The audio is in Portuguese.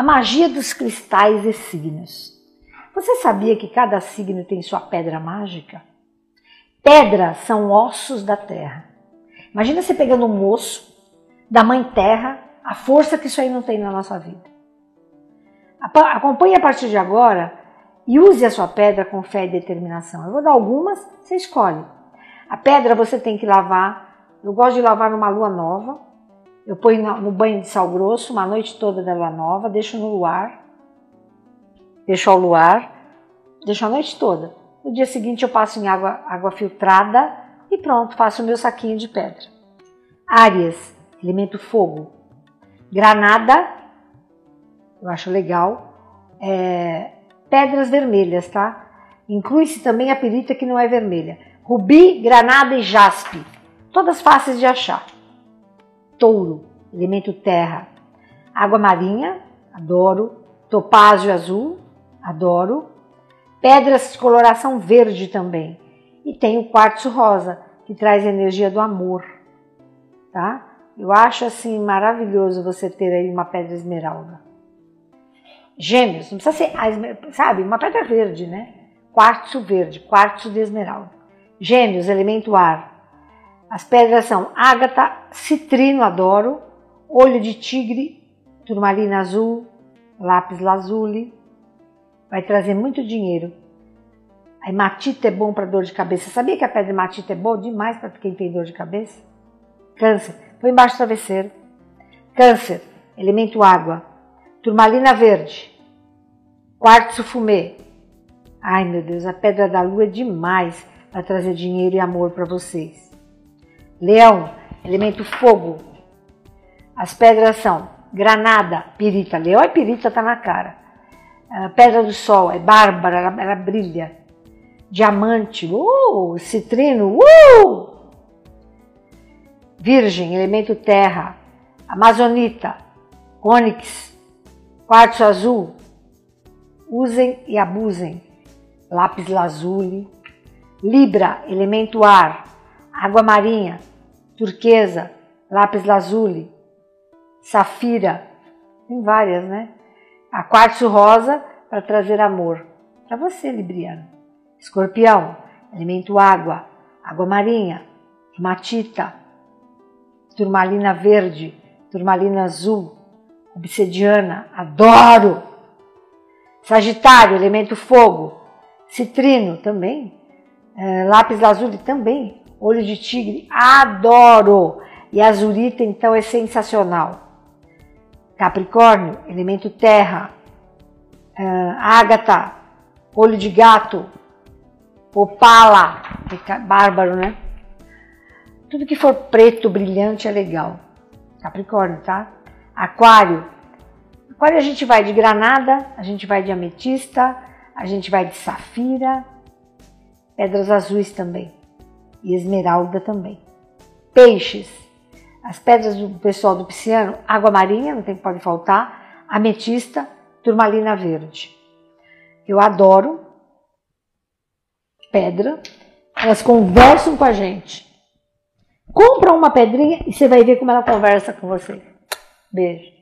A magia dos cristais e signos. Você sabia que cada signo tem sua pedra mágica? Pedras são ossos da terra. Imagina você pegando um osso da mãe terra, a força que isso aí não tem na nossa vida. Acompanhe a partir de agora e use a sua pedra com fé e determinação. Eu vou dar algumas, você escolhe. A pedra você tem que lavar. Eu gosto de lavar numa lua nova. Eu ponho no banho de sal grosso uma noite toda da lua nova, deixo no luar. Deixo ao luar, deixo a noite toda. No dia seguinte eu passo em água, água filtrada e pronto, faço o meu saquinho de pedra. Áreas, elemento fogo. Granada, eu acho legal. É, pedras vermelhas, tá? Inclui-se também a pirita que não é vermelha. Rubi, granada e jaspe. Todas fáceis de achar. Touro, elemento terra. Água marinha, adoro. Topázio azul, adoro. Pedras de coloração verde também. E tem o quartzo rosa, que traz energia do amor, tá? Eu acho assim maravilhoso você ter aí uma pedra esmeralda. Gêmeos, não precisa ser, sabe, uma pedra verde, né? Quartzo verde, quartzo de esmeralda. Gêmeos, elemento ar. As pedras são ágata, citrino, adoro, olho de tigre, turmalina azul, lápis lazuli, vai trazer muito dinheiro. A hematita é bom para dor de cabeça. Sabia que a pedra hematita é boa demais para quem tem dor de cabeça? Câncer, põe embaixo do travesseiro. Câncer, elemento água. Turmalina verde. Quartzo fumê. Ai meu Deus, a pedra da lua é demais para trazer dinheiro e amor para vocês. Leão, elemento fogo. As pedras são granada, pirita. Leão é pirita, tá na cara. A pedra do sol é bárbara, ela, ela brilha. Diamante, uh, citrino, uh! Virgem, elemento terra. Amazonita, ônix, quartzo azul. Usem e abusem. Lápis lazuli. Libra, elemento ar. Água marinha, turquesa, lápis lazuli. Safira, tem várias, né? A quartzo rosa para trazer amor. Para você, Libriano. Escorpião, elemento água, água marinha, hematita, turmalina verde, turmalina azul, obsidiana, adoro. Sagitário, elemento fogo, citrino também, é, lápis azul também, olho de tigre, adoro. E azurita então é sensacional. Capricórnio, elemento terra. Uh, ágata, olho de gato. Opala, bárbaro, né? Tudo que for preto, brilhante é legal. Capricórnio, tá? Aquário. Aquário a gente vai de granada, a gente vai de ametista, a gente vai de safira, pedras azuis também e esmeralda também. Peixes. As pedras do pessoal do pisciano, água marinha, não tem que pode faltar, ametista, turmalina verde. Eu adoro pedra, elas conversam com a gente. Compra uma pedrinha e você vai ver como ela conversa com você. Beijo.